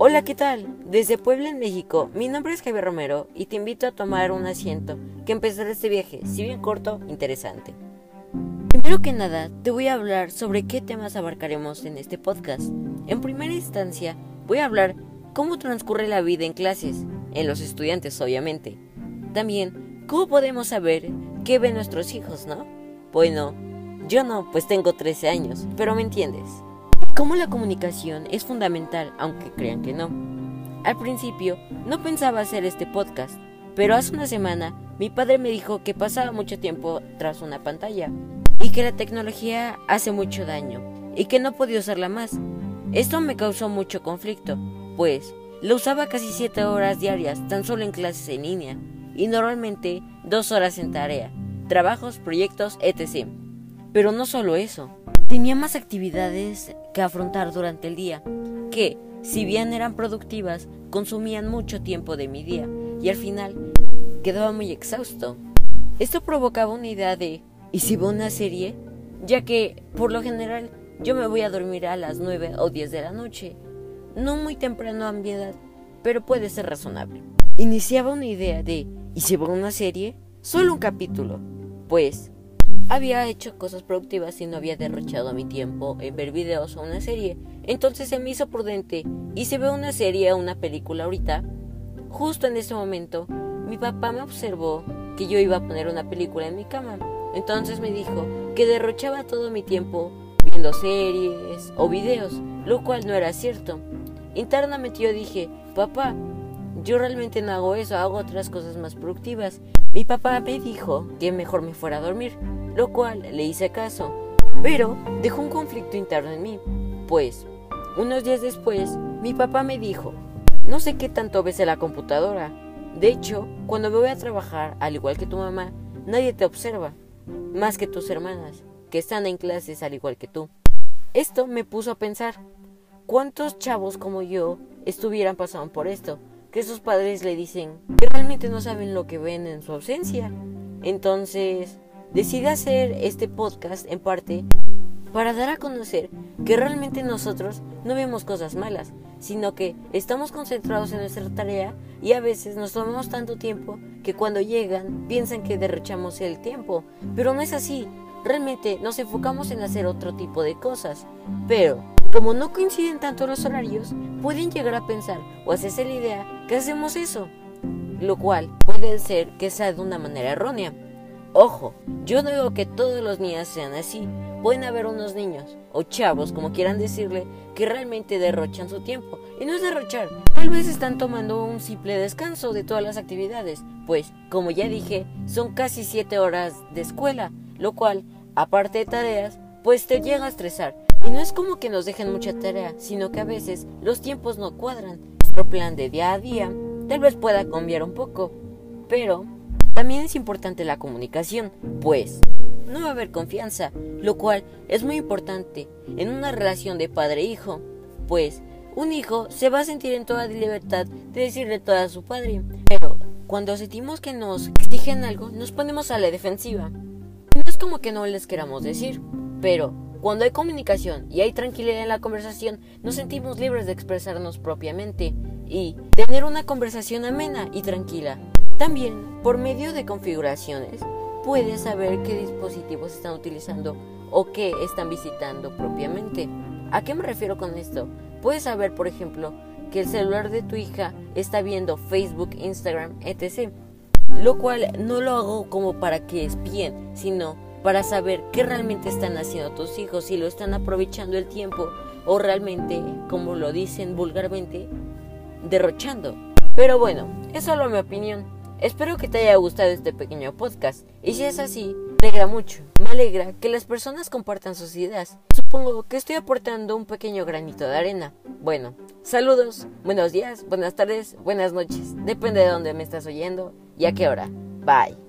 Hola, ¿qué tal? Desde Puebla, en México, mi nombre es Javier Romero y te invito a tomar un asiento, que empezará este viaje, si bien corto, interesante. Primero que nada, te voy a hablar sobre qué temas abarcaremos en este podcast. En primera instancia, voy a hablar cómo transcurre la vida en clases, en los estudiantes obviamente. También, cómo podemos saber qué ven nuestros hijos, ¿no? Bueno, yo no, pues tengo 13 años, pero me entiendes cómo la comunicación es fundamental, aunque crean que no. Al principio no pensaba hacer este podcast, pero hace una semana mi padre me dijo que pasaba mucho tiempo tras una pantalla y que la tecnología hace mucho daño y que no podía usarla más. Esto me causó mucho conflicto, pues lo usaba casi 7 horas diarias tan solo en clases en línea y normalmente 2 horas en tarea, trabajos, proyectos, etc. Pero no solo eso, Tenía más actividades que afrontar durante el día, que, si bien eran productivas, consumían mucho tiempo de mi día, y al final quedaba muy exhausto. Esto provocaba una idea de ¿y si veo una serie? Ya que, por lo general, yo me voy a dormir a las 9 o 10 de la noche. No muy temprano a mi edad, pero puede ser razonable. Iniciaba una idea de ¿y si veo una serie? Solo un capítulo. Pues había hecho cosas productivas y no había derrochado mi tiempo en ver videos o una serie. Entonces se me hizo prudente y si veo una serie o una película ahorita, justo en ese momento, mi papá me observó que yo iba a poner una película en mi cama. Entonces me dijo que derrochaba todo mi tiempo viendo series o videos, lo cual no era cierto. Internamente yo dije, papá, yo realmente no hago eso, hago otras cosas más productivas. Mi papá me dijo que mejor me fuera a dormir lo cual le hice caso, pero dejó un conflicto interno en mí, pues unos días después mi papá me dijo, no sé qué tanto ves en la computadora, de hecho, cuando me voy a trabajar, al igual que tu mamá, nadie te observa, más que tus hermanas, que están en clases al igual que tú. Esto me puso a pensar, ¿cuántos chavos como yo estuvieran pasando por esto? Que sus padres le dicen que realmente no saben lo que ven en su ausencia. Entonces, Decidí hacer este podcast en parte para dar a conocer que realmente nosotros no vemos cosas malas, sino que estamos concentrados en nuestra tarea y a veces nos tomamos tanto tiempo que cuando llegan piensan que derrochamos el tiempo, pero no es así. Realmente nos enfocamos en hacer otro tipo de cosas, pero como no coinciden tanto los horarios, pueden llegar a pensar o hacerse la idea que hacemos eso, lo cual puede ser que sea de una manera errónea. Ojo, yo no digo que todos los niños sean así. Pueden haber unos niños, o chavos, como quieran decirle, que realmente derrochan su tiempo. Y no es derrochar, tal vez están tomando un simple descanso de todas las actividades, pues, como ya dije, son casi 7 horas de escuela, lo cual, aparte de tareas, pues te llega a estresar. Y no es como que nos dejen mucha tarea, sino que a veces los tiempos no cuadran. Nuestro plan de día a día tal vez pueda cambiar un poco, pero también es importante la comunicación, pues no va a haber confianza, lo cual es muy importante en una relación de padre-hijo, pues un hijo se va a sentir en toda libertad de decirle todo a su padre, pero cuando sentimos que nos exigen algo, nos ponemos a la defensiva. No es como que no les queramos decir, pero cuando hay comunicación y hay tranquilidad en la conversación, nos sentimos libres de expresarnos propiamente y tener una conversación amena y tranquila. También, por medio de configuraciones, puedes saber qué dispositivos están utilizando o qué están visitando propiamente. ¿A qué me refiero con esto? Puedes saber, por ejemplo, que el celular de tu hija está viendo Facebook, Instagram, etc. Lo cual no lo hago como para que espíen, sino para saber qué realmente están haciendo tus hijos, si lo están aprovechando el tiempo o realmente, como lo dicen vulgarmente, derrochando. Pero bueno, es solo mi opinión. Espero que te haya gustado este pequeño podcast y si es así, me alegra mucho. Me alegra que las personas compartan sus ideas. Supongo que estoy aportando un pequeño granito de arena. Bueno, saludos, buenos días, buenas tardes, buenas noches. Depende de dónde me estás oyendo y a qué hora. Bye.